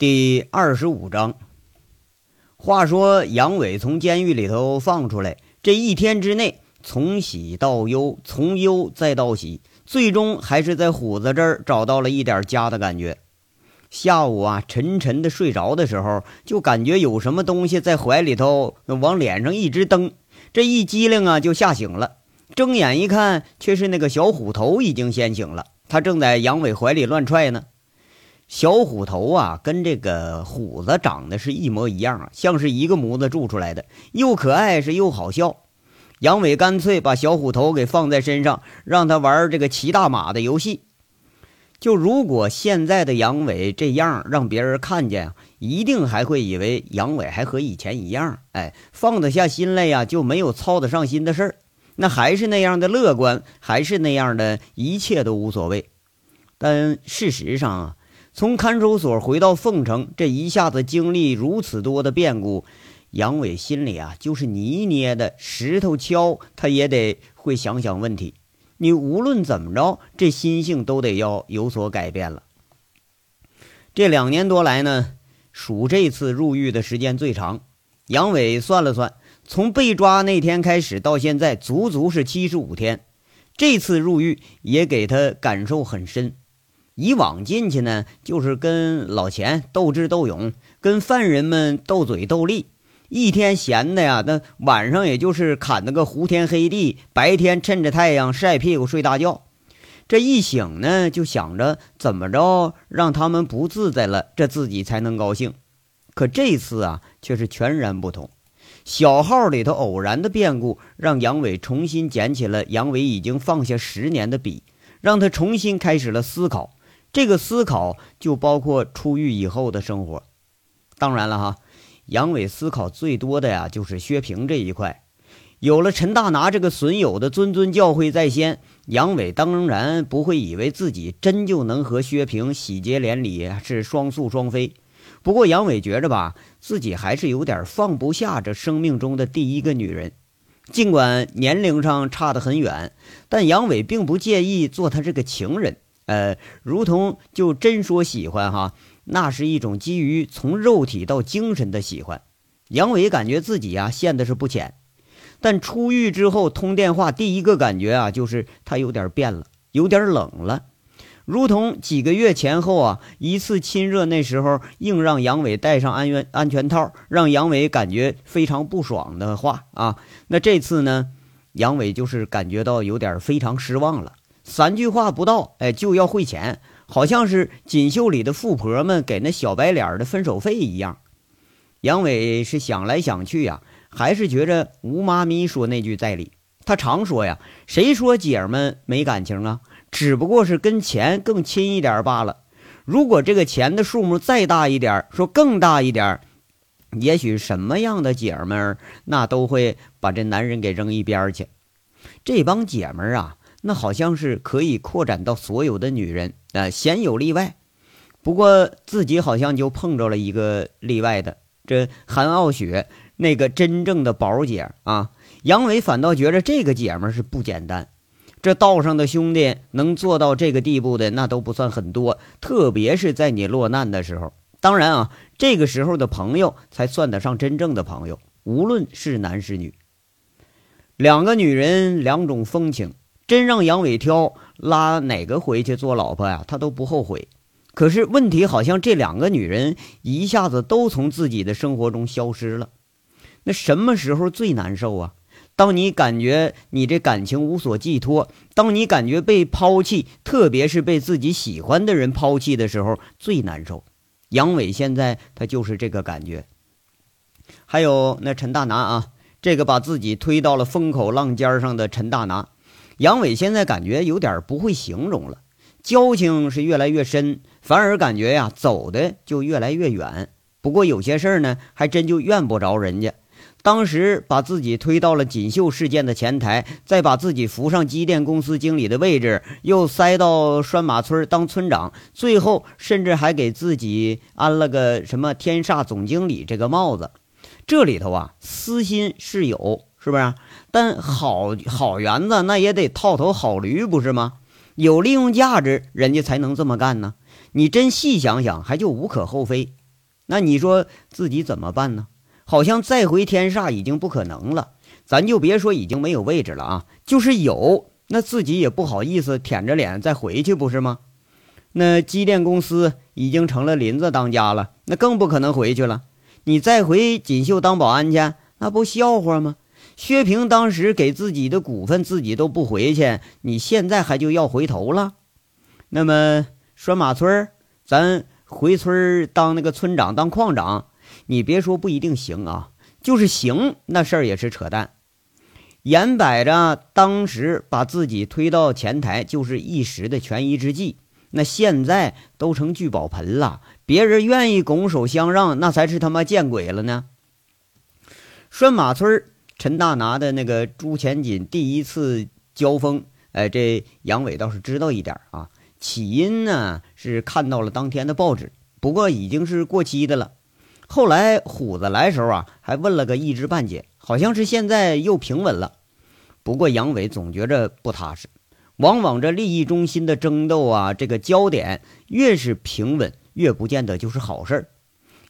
第二十五章。话说杨伟从监狱里头放出来，这一天之内，从喜到忧，从忧再到喜，最终还是在虎子这儿找到了一点家的感觉。下午啊，沉沉的睡着的时候，就感觉有什么东西在怀里头往脸上一直蹬，这一激灵啊，就吓醒了。睁眼一看，却是那个小虎头已经先醒了，他正在杨伟怀里乱踹呢。小虎头啊，跟这个虎子长得是一模一样啊，像是一个模子铸出来的，又可爱是又好笑。杨伟干脆把小虎头给放在身上，让他玩这个骑大马的游戏。就如果现在的杨伟这样让别人看见，一定还会以为杨伟还和以前一样，哎，放得下心来呀，就没有操得上心的事儿，那还是那样的乐观，还是那样的一切都无所谓。但事实上啊。从看守所回到凤城，这一下子经历如此多的变故，杨伟心里啊，就是泥捏的，石头敲他也得会想想问题。你无论怎么着，这心性都得要有所改变了。这两年多来呢，数这次入狱的时间最长。杨伟算了算，从被抓那天开始到现在，足足是七十五天。这次入狱也给他感受很深。以往进去呢，就是跟老钱斗智斗勇，跟犯人们斗嘴斗力，一天闲的呀，那晚上也就是砍那个胡天黑地，白天趁着太阳晒屁股睡大觉。这一醒呢，就想着怎么着让他们不自在了，这自己才能高兴。可这次啊，却是全然不同。小号里头偶然的变故，让杨伟重新捡起了杨伟已经放下十年的笔，让他重新开始了思考。这个思考就包括出狱以后的生活，当然了哈，杨伟思考最多的呀就是薛平这一块。有了陈大拿这个损友的谆谆教诲在先，杨伟当然不会以为自己真就能和薛平喜结连理，是双宿双飞。不过杨伟觉着吧，自己还是有点放不下这生命中的第一个女人，尽管年龄上差得很远，但杨伟并不介意做他这个情人。呃，如同就真说喜欢哈，那是一种基于从肉体到精神的喜欢。杨伟感觉自己呀陷的是不浅，但出狱之后通电话，第一个感觉啊就是他有点变了，有点冷了。如同几个月前后啊一次亲热，那时候硬让杨伟戴上安全安全套，让杨伟感觉非常不爽的话啊，那这次呢，杨伟就是感觉到有点非常失望了。三句话不到，哎，就要汇钱，好像是锦绣里的富婆们给那小白脸的分手费一样。杨伟是想来想去呀，还是觉着吴妈咪说那句在理。他常说呀，谁说姐儿们没感情啊？只不过是跟钱更亲一点罢了。如果这个钱的数目再大一点，说更大一点，也许什么样的姐们那都会把这男人给扔一边去。这帮姐们儿啊。那好像是可以扩展到所有的女人啊，鲜有例外。不过自己好像就碰着了一个例外的，这韩傲雪那个真正的宝姐啊。杨伟反倒觉着这个姐们是不简单。这道上的兄弟能做到这个地步的，那都不算很多。特别是在你落难的时候，当然啊，这个时候的朋友才算得上真正的朋友，无论是男是女。两个女人，两种风情。真让杨伟挑，拉哪个回去做老婆呀？他都不后悔。可是问题好像这两个女人一下子都从自己的生活中消失了。那什么时候最难受啊？当你感觉你这感情无所寄托，当你感觉被抛弃，特别是被自己喜欢的人抛弃的时候最难受。杨伟现在他就是这个感觉。还有那陈大拿啊，这个把自己推到了风口浪尖上的陈大拿。杨伟现在感觉有点不会形容了，交情是越来越深，反而感觉呀走的就越来越远。不过有些事儿呢，还真就怨不着人家。当时把自己推到了锦绣事件的前台，再把自己扶上机电公司经理的位置，又塞到拴马村当村长，最后甚至还给自己安了个什么天煞总经理这个帽子。这里头啊，私心是有。是不是？但好好园子那也得套头好驴，不是吗？有利用价值，人家才能这么干呢。你真细想想，还就无可厚非。那你说自己怎么办呢？好像再回天煞已经不可能了。咱就别说已经没有位置了啊，就是有，那自己也不好意思舔着脸再回去，不是吗？那机电公司已经成了林子当家了，那更不可能回去了。你再回锦绣当保安去，那不笑话吗？薛平当时给自己的股份自己都不回去，你现在还就要回头了？那么拴马村，咱回村当那个村长当矿长，你别说不一定行啊，就是行那事儿也是扯淡。眼摆着当时把自己推到前台，就是一时的权宜之计。那现在都成聚宝盆了，别人愿意拱手相让，那才是他妈见鬼了呢。拴马村，陈大拿的那个朱前锦第一次交锋，哎，这杨伟倒是知道一点啊。起因呢是看到了当天的报纸，不过已经是过期的了。后来虎子来时候啊，还问了个一知半解，好像是现在又平稳了。不过杨伟总觉着不踏实。往往这利益中心的争斗啊，这个焦点越是平稳，越不见得就是好事儿。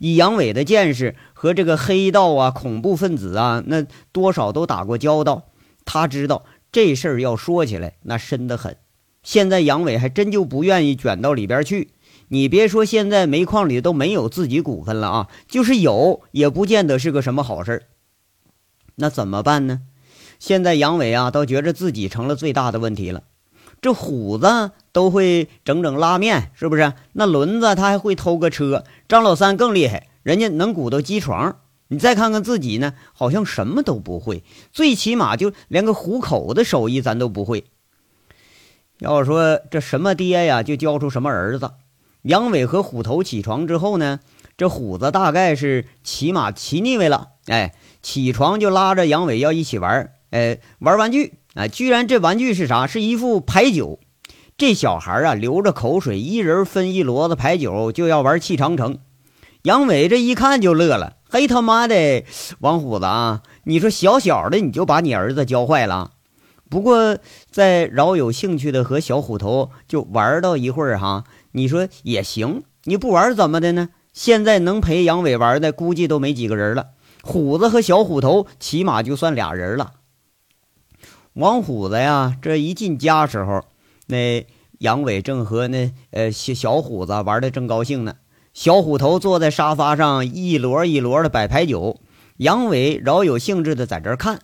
以杨伟的见识和这个黑道啊、恐怖分子啊，那多少都打过交道，他知道这事儿要说起来那深得很。现在杨伟还真就不愿意卷到里边去。你别说，现在煤矿里都没有自己股份了啊，就是有，也不见得是个什么好事儿。那怎么办呢？现在杨伟啊，倒觉着自己成了最大的问题了。这虎子都会整整拉面，是不是？那轮子他还会偷个车。张老三更厉害，人家能鼓捣机床。你再看看自己呢，好像什么都不会，最起码就连个糊口的手艺咱都不会。要说这什么爹呀，就教出什么儿子。杨伟和虎头起床之后呢，这虎子大概是骑马骑腻歪了，哎，起床就拉着杨伟要一起玩，哎，玩玩具。啊！居然这玩具是啥？是一副牌九。这小孩啊，流着口水，一人分一骡子牌九，就要玩气长城。杨伟这一看就乐了：“嘿，他妈的，王虎子啊！你说小小的你就把你儿子教坏了。”不过在饶有兴趣的和小虎头就玩到一会儿哈，你说也行。你不玩怎么的呢？现在能陪杨伟玩的估计都没几个人了。虎子和小虎头起码就算俩人了。王虎子呀，这一进家时候，那杨伟正和那呃小小虎子玩的正高兴呢。小虎头坐在沙发上，一摞一摞的摆牌九。杨伟饶有兴致的在这看。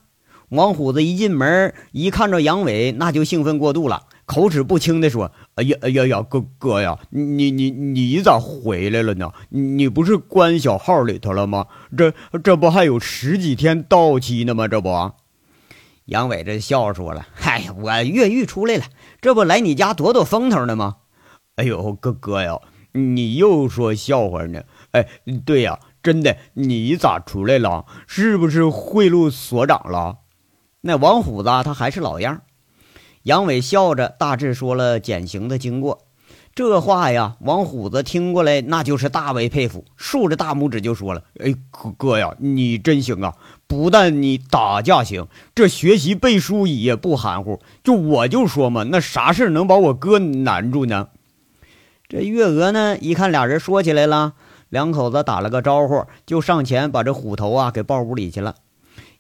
王虎子一进门，一看着杨伟，那就兴奋过度了，口齿不清的说：“哎呀哎呀呀，哥哥呀，你你你咋回来了呢？你不是关小号里头了吗？这这不还有十几天到期呢吗？这不？”杨伟这笑说了：“嗨，我越狱出来了，这不来你家躲躲风头呢吗？”哎呦，哥哥呀，你又说笑话呢？哎，对呀，真的，你咋出来了？是不是贿赂所长了？那王虎子他还是老样。杨伟笑着大致说了减刑的经过。这话呀，王虎子听过来，那就是大为佩服，竖着大拇指就说了：“哎，哥哥呀，你真行啊！不但你打架行，这学习背书也不含糊。就我就说嘛，那啥事能把我哥难住呢？”这月娥呢，一看俩人说起来了，两口子打了个招呼，就上前把这虎头啊给抱屋里去了。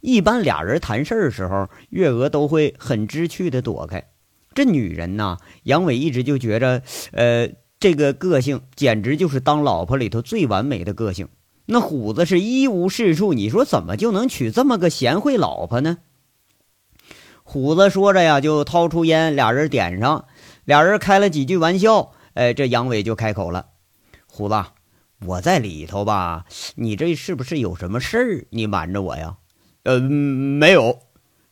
一般俩人谈事儿时候，月娥都会很知趣的躲开。这女人呐，杨伟一直就觉着，呃，这个个性简直就是当老婆里头最完美的个性。那虎子是一无是处，你说怎么就能娶这么个贤惠老婆呢？虎子说着呀，就掏出烟，俩人点上，俩人开了几句玩笑。哎，这杨伟就开口了：“虎子，我在里头吧？你这是不是有什么事儿？你瞒着我呀？”“呃，没有。”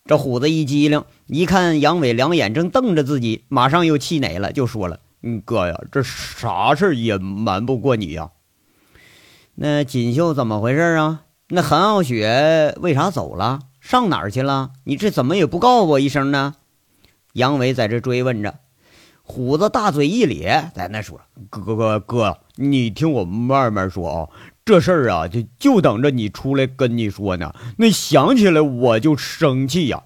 这虎子一机灵，一看杨伟两眼正瞪着自己，马上又气馁了，就说了：“嗯，哥呀，这啥事也瞒不过你呀。那锦绣怎么回事啊？那韩傲雪为啥走了？上哪儿去了？你这怎么也不告诉我一声呢？”杨伟在这追问着，虎子大嘴一咧，在那说：“哥哥哥，你听我慢慢说啊。”这事儿啊，就就等着你出来跟你说呢。那想起来我就生气呀。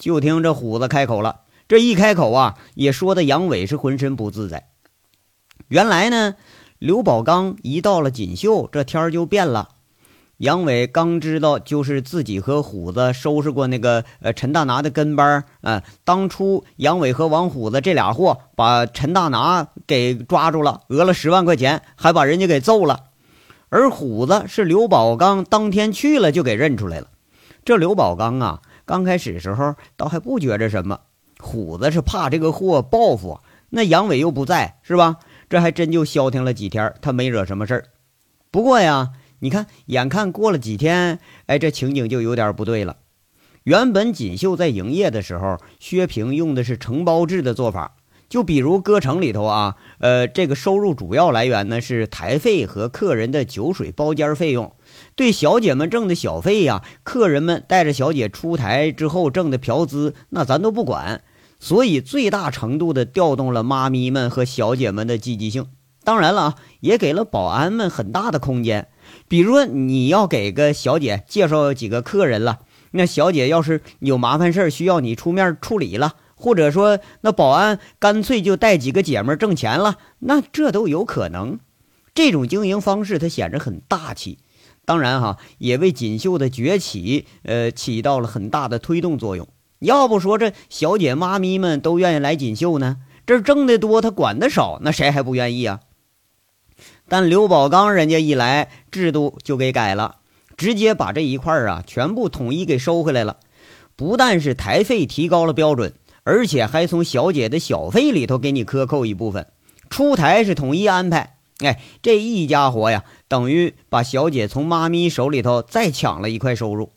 就听这虎子开口了，这一开口啊，也说的杨伟是浑身不自在。原来呢，刘宝刚一到了锦绣，这天儿就变了。杨伟刚知道，就是自己和虎子收拾过那个呃陈大拿的跟班啊。当初杨伟和王虎子这俩货把陈大拿给抓住了，讹了十万块钱，还把人家给揍了。而虎子是刘宝刚当天去了就给认出来了。这刘宝刚啊，刚开始时候倒还不觉着什么，虎子是怕这个货报复，那杨伟又不在，是吧？这还真就消停了几天，他没惹什么事儿。不过呀。你看，眼看过了几天，哎，这情景就有点不对了。原本锦绣在营业的时候，薛平用的是承包制的做法。就比如歌城里头啊，呃，这个收入主要来源呢是台费和客人的酒水包间费用。对小姐们挣的小费呀，客人们带着小姐出台之后挣的嫖资，那咱都不管。所以最大程度的调动了妈咪们和小姐们的积极性。当然了，也给了保安们很大的空间。比如说，你要给个小姐介绍几个客人了，那小姐要是有麻烦事儿需要你出面处理了，或者说那保安干脆就带几个姐们挣钱了，那这都有可能。这种经营方式它显着很大气，当然哈，也为锦绣的崛起呃起到了很大的推动作用。要不说这小姐妈咪们都愿意来锦绣呢？这挣得多，他管得少，那谁还不愿意啊？但刘宝刚人家一来，制度就给改了，直接把这一块儿啊全部统一给收回来了。不但是台费提高了标准，而且还从小姐的小费里头给你克扣一部分。出台是统一安排，哎，这一家伙呀，等于把小姐从妈咪手里头再抢了一块收入，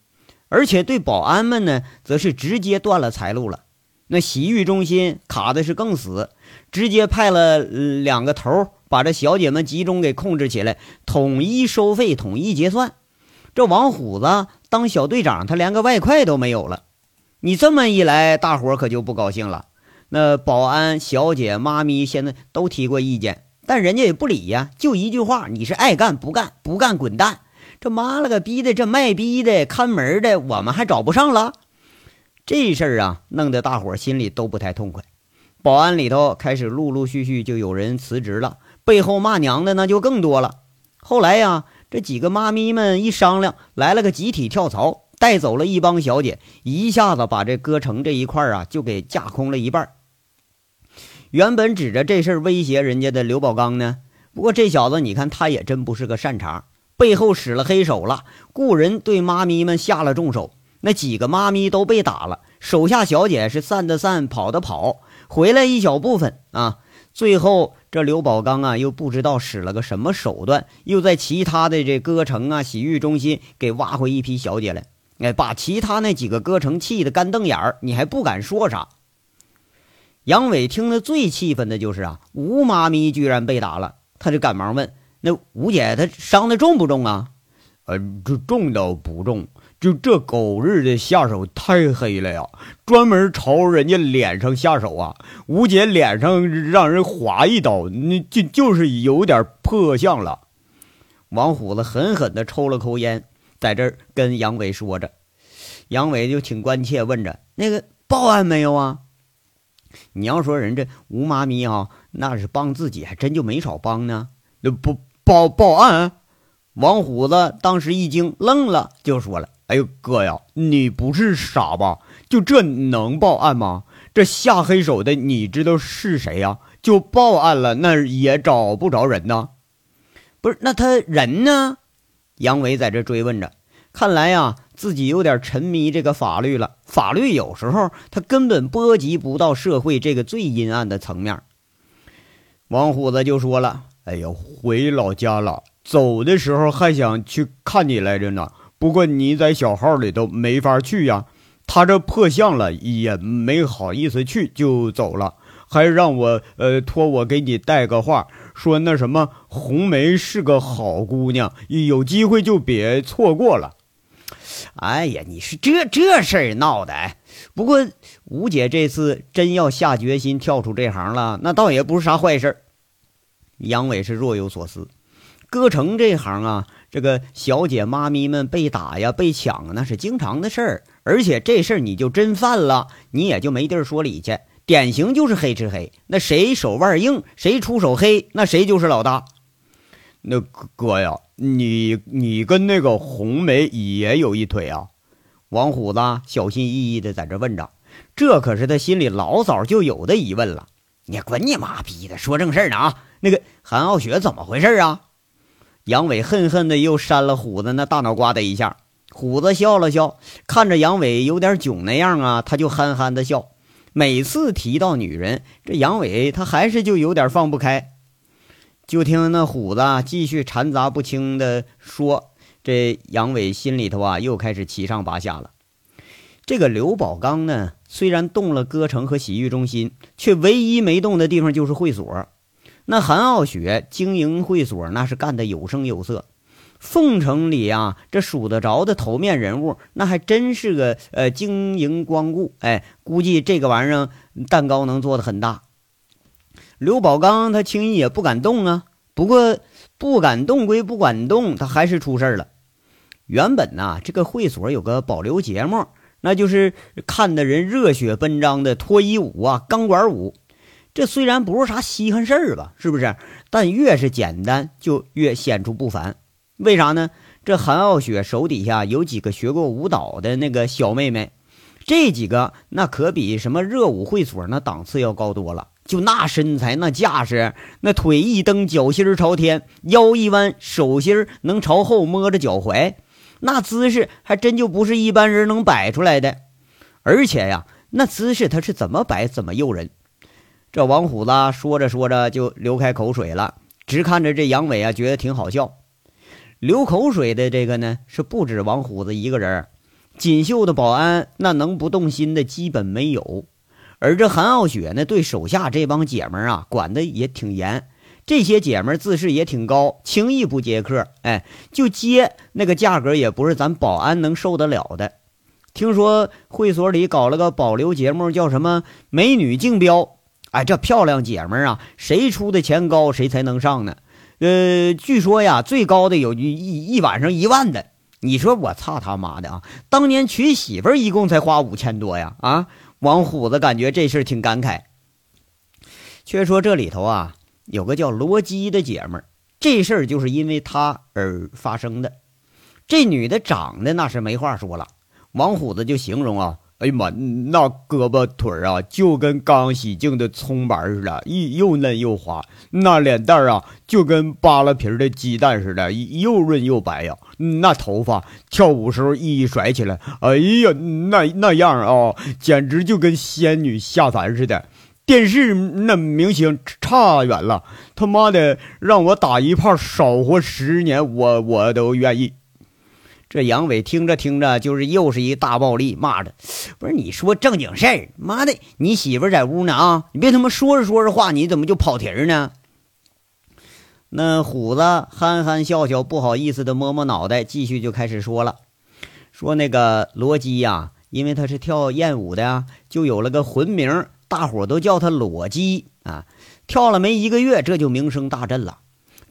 而且对保安们呢，则是直接断了财路了。那洗浴中心卡的是更死，直接派了两个头。把这小姐们集中给控制起来，统一收费，统一结算。这王虎子当小队长，他连个外快都没有了。你这么一来，大伙可就不高兴了。那保安、小姐、妈咪现在都提过意见，但人家也不理呀，就一句话：你是爱干不干，不干滚蛋。这妈了个逼的，这卖逼的、看门的，我们还找不上了。这事儿啊，弄得大伙心里都不太痛快。保安里头开始陆陆续续就有人辞职了。背后骂娘的那就更多了。后来呀，这几个妈咪们一商量，来了个集体跳槽，带走了一帮小姐，一下子把这歌城这一块啊就给架空了一半。原本指着这事儿威胁人家的刘宝刚呢，不过这小子你看他也真不是个善茬，背后使了黑手了，雇人对妈咪们下了重手。那几个妈咪都被打了，手下小姐是散的散，跑的跑，回来一小部分啊。最后，这刘宝刚啊，又不知道使了个什么手段，又在其他的这歌城啊、洗浴中心给挖回一批小姐来，哎，把其他那几个歌城气得干瞪眼儿，你还不敢说啥。杨伟听得最气愤的就是啊，吴妈咪居然被打了，他就赶忙问：“那吴姐她伤的重不重啊？”“呃，这重倒不重。”就这狗日的下手太黑了呀！专门朝人家脸上下手啊！吴姐脸上让人划一刀，那就就是有点破相了。王虎子狠狠地抽了口烟，在这儿跟杨伟说着。杨伟就挺关切，问着：“那个报案没有啊？”你要说人这吴妈咪啊，那是帮自己，还真就没少帮呢。那不报报案？王虎子当时一惊，愣了，就说了。哎呦哥呀，你不是傻吧？就这能报案吗？这下黑手的你知道是谁呀？就报案了，那也找不着人呢。不是，那他人呢？杨伟在这追问着。看来呀，自己有点沉迷这个法律了。法律有时候他根本波及不到社会这个最阴暗的层面。王虎子就说了：“哎呀，回老家了，走的时候还想去看你来着呢。”不过你在小号里头没法去呀，他这破相了也没好意思去，就走了，还让我呃托我给你带个话，说那什么红梅是个好姑娘，有机会就别错过了。哎呀，你是这这事儿闹的。不过吴姐这次真要下决心跳出这行了，那倒也不是啥坏事。杨伟是若有所思，歌城这行啊。这个小姐妈咪们被打呀、被抢，那是经常的事儿。而且这事儿你就真犯了，你也就没地儿说理去。典型就是黑吃黑，那谁手腕硬，谁出手黑，那谁就是老大。那哥呀，你你跟那个红梅也有一腿啊？王虎子小心翼翼的在这问着，这可是他心里老早就有的疑问了。你滚你妈逼的，说正事呢啊！那个韩傲雪怎么回事啊？杨伟恨恨的又扇了虎子那大脑瓜子一下。虎子笑了笑，看着杨伟有点囧那样啊，他就憨憨的笑。每次提到女人，这杨伟他还是就有点放不开。就听那虎子继续掺杂不清的说，这杨伟心里头啊又开始七上八下了。这个刘宝刚呢，虽然动了歌城和洗浴中心，却唯一没动的地方就是会所。那韩傲雪经营会所，那是干得有声有色。凤城里啊，这数得着的头面人物，那还真是个呃经营光顾。哎，估计这个玩意儿蛋糕能做得很大。刘宝刚他轻易也不敢动啊。不过不敢动归不敢动，他还是出事了。原本呐，这个会所有个保留节目，那就是看的人热血奔张的脱衣舞啊、钢管舞。这虽然不是啥稀罕事儿吧，是不是？但越是简单，就越显出不凡。为啥呢？这韩傲雪手底下有几个学过舞蹈的那个小妹妹，这几个那可比什么热舞会所那档次要高多了。就那身材，那架势，那腿一蹬，脚心朝天，腰一弯，手心能朝后摸着脚踝，那姿势还真就不是一般人能摆出来的。而且呀，那姿势他是怎么摆怎么诱人。这王虎子说着说着就流开口水了，直看着这杨伟啊，觉得挺好笑。流口水的这个呢，是不止王虎子一个人。锦绣的保安那能不动心的基本没有。而这韩傲雪呢，对手下这帮姐们啊，管的也挺严。这些姐们自视也挺高，轻易不接客。哎，就接那个价格，也不是咱保安能受得了的。听说会所里搞了个保留节目，叫什么“美女竞标”。哎，这漂亮姐们啊，谁出的钱高，谁才能上呢？呃，据说呀，最高的有一一晚上一万的。你说我操他妈的啊！当年娶媳妇儿一共才花五千多呀！啊，王虎子感觉这事挺感慨。却说这里头啊，有个叫罗基的姐们儿，这事儿就是因为她而发生的。这女的长得那是没话说了，王虎子就形容啊。哎呀妈，那胳膊腿儿啊，就跟刚洗净的葱白似的，一又嫩又滑；那脸蛋儿啊，就跟扒了皮的鸡蛋似的，又润又白呀。那头发跳舞时候一甩起来，哎呀，那那样啊，简直就跟仙女下凡似的。电视那明星差远了，他妈的，让我打一炮少活十年，我我都愿意。这杨伟听着听着，就是又是一大暴力，骂着：“不是你说正经事儿，妈的，你媳妇在屋呢啊！你别他妈说着说着话，你怎么就跑题儿呢？”那虎子憨憨笑笑，不好意思的摸摸脑袋，继续就开始说了：“说那个罗基呀，因为他是跳艳舞的呀，就有了个魂名，大伙都叫他裸基啊。跳了没一个月，这就名声大振了。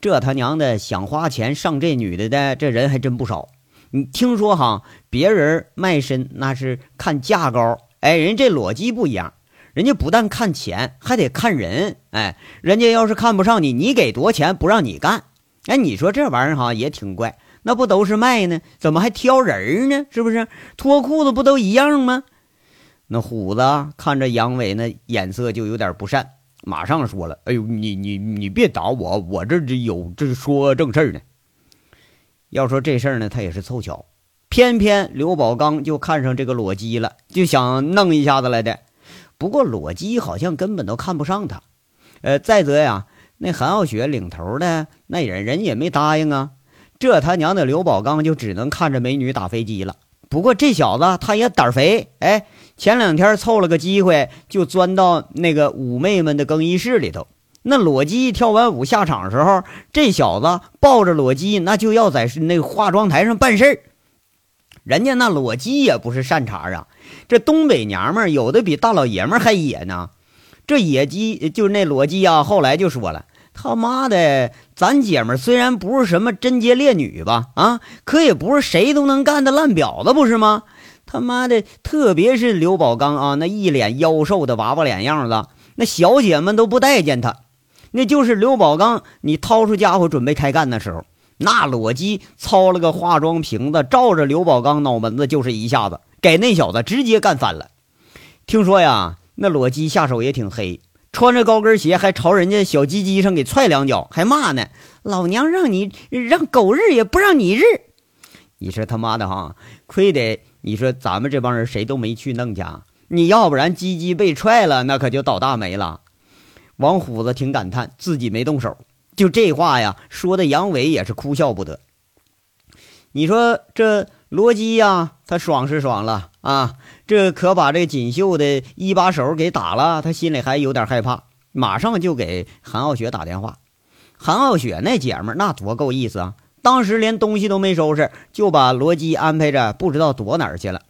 这他娘的想花钱上这女的的，这人还真不少。”你听说哈，别人卖身那是看价高，哎，人这裸机不一样，人家不但看钱，还得看人，哎，人家要是看不上你，你给多少钱不让你干，哎，你说这玩意儿哈也挺怪，那不都是卖呢，怎么还挑人呢？是不是？脱裤子不都一样吗？那虎子看着杨伟那眼色就有点不善，马上说了：“哎呦，你你你别打我，我这这有这说正事呢。”要说这事儿呢，他也是凑巧，偏偏刘宝刚就看上这个裸姬了，就想弄一下子来的。不过裸姬好像根本都看不上他。呃，再则呀，那韩傲雪领头的那人人也没答应啊。这他娘的刘宝刚就只能看着美女打飞机了。不过这小子他也胆肥，哎，前两天凑了个机会，就钻到那个五妹们的更衣室里头。那裸姬跳完舞下场的时候，这小子抱着裸姬，那就要在那个化妆台上办事儿。人家那裸姬也不是善茬啊，这东北娘们有的比大老爷们还野呢。这野鸡就那裸姬啊，后来就说了：“他妈的，咱姐们虽然不是什么贞洁烈女吧，啊，可也不是谁都能干的烂婊子，不是吗？他妈的，特别是刘宝刚啊，那一脸妖瘦的娃娃脸样子，那小姐们都不待见他。”那就是刘宝刚，你掏出家伙准备开干的时候，那裸姬操了个化妆瓶子，照着刘宝刚脑门子就是一下子，给那小子直接干翻了。听说呀，那裸姬下手也挺黑，穿着高跟鞋还朝人家小鸡鸡上给踹两脚，还骂呢：“老娘让你让狗日也不让你日！”你说他妈的哈，亏得你说咱们这帮人谁都没去弄去，你要不然鸡鸡被踹了，那可就倒大霉了。王虎子挺感叹自己没动手，就这话呀，说的杨伟也是哭笑不得。你说这罗基呀，他爽是爽了啊，这可把这锦绣的一把手给打了，他心里还有点害怕，马上就给韩傲雪打电话。韩傲雪那姐们那多够意思啊，当时连东西都没收拾，就把罗基安排着不知道躲哪儿去了。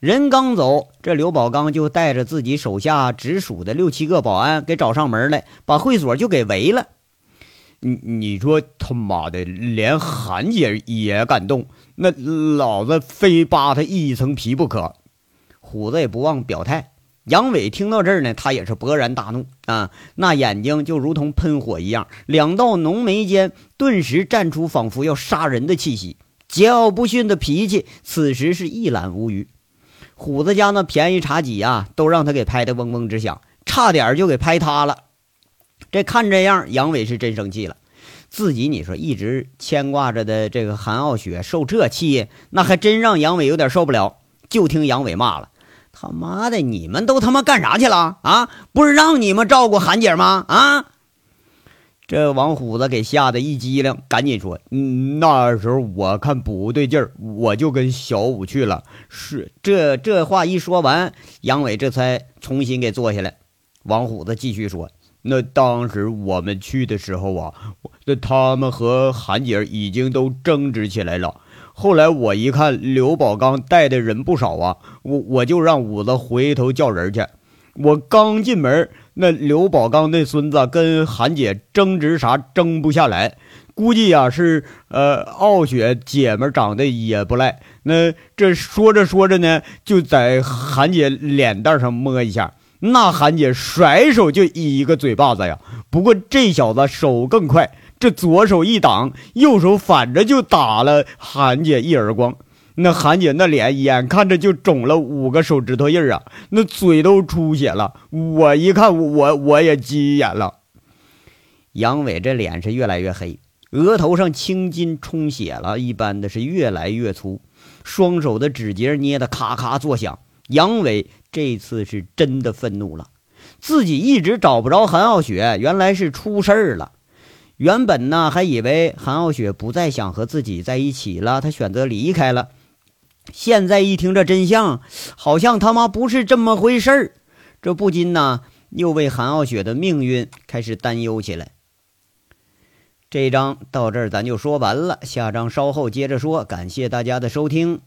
人刚走，这刘宝刚就带着自己手下直属的六七个保安给找上门来，把会所就给围了。你你说他妈的，连韩姐也敢动，那老子非扒他一层皮不可！虎子也不忘表态。杨伟听到这儿呢，他也是勃然大怒啊，那眼睛就如同喷火一样，两道浓眉间顿时绽出仿佛要杀人的气息，桀骜不驯的脾气此时是一览无余。虎子家那便宜茶几啊，都让他给拍得嗡嗡直响，差点就给拍塌了。这看这样，杨伟是真生气了。自己你说一直牵挂着的这个韩傲雪受这气，那还真让杨伟有点受不了。就听杨伟骂了：“他妈的，你们都他妈干啥去了啊？不是让你们照顾韩姐吗？啊！”这王虎子给吓得一激灵，赶紧说：“，那时候我看不对劲儿，我就跟小五去了。”是这这话一说完，杨伟这才重新给坐下来。王虎子继续说：“那当时我们去的时候啊，那他们和韩姐已经都争执起来了。后来我一看刘宝刚带的人不少啊，我我就让五子回头叫人去。我刚进门。”那刘宝刚那孙子跟韩姐争执啥争不下来，估计呀是呃傲雪姐们长得也不赖。那这说着说着呢，就在韩姐脸蛋上摸一下，那韩姐甩手就一个嘴巴子呀。不过这小子手更快，这左手一挡，右手反着就打了韩姐一耳光。那韩姐那脸眼看着就肿了五个手指头印儿啊，那嘴都出血了。我一看，我我也急眼了。杨伟这脸是越来越黑，额头上青筋充血了一般的是越来越粗，双手的指节捏得咔咔作响。杨伟这次是真的愤怒了，自己一直找不着韩傲雪，原来是出事儿了。原本呢，还以为韩傲雪不再想和自己在一起了，他选择离开了。现在一听这真相，好像他妈不是这么回事儿，这不禁呢又为韩傲雪的命运开始担忧起来。这章到这儿咱就说完了，下章稍后接着说。感谢大家的收听。